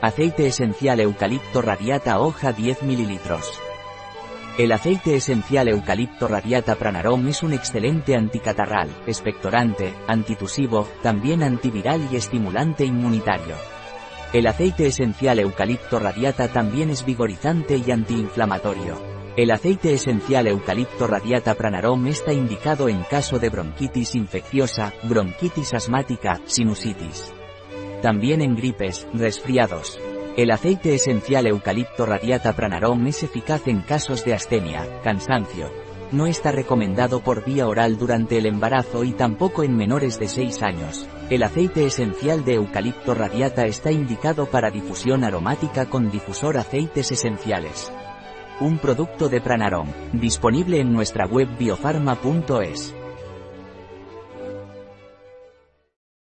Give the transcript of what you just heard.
Aceite esencial eucalipto radiata hoja 10 ml. El aceite esencial eucalipto radiata pranarom es un excelente anticatarral, expectorante, antitusivo, también antiviral y estimulante inmunitario. El aceite esencial eucalipto radiata también es vigorizante y antiinflamatorio. El aceite esencial eucalipto radiata pranarom está indicado en caso de bronquitis infecciosa, bronquitis asmática, sinusitis. También en gripes, resfriados. El aceite esencial eucalipto radiata pranarom es eficaz en casos de astenia, cansancio. No está recomendado por vía oral durante el embarazo y tampoco en menores de 6 años. El aceite esencial de eucalipto radiata está indicado para difusión aromática con difusor aceites esenciales. Un producto de Pranarom, disponible en nuestra web biofarma.es.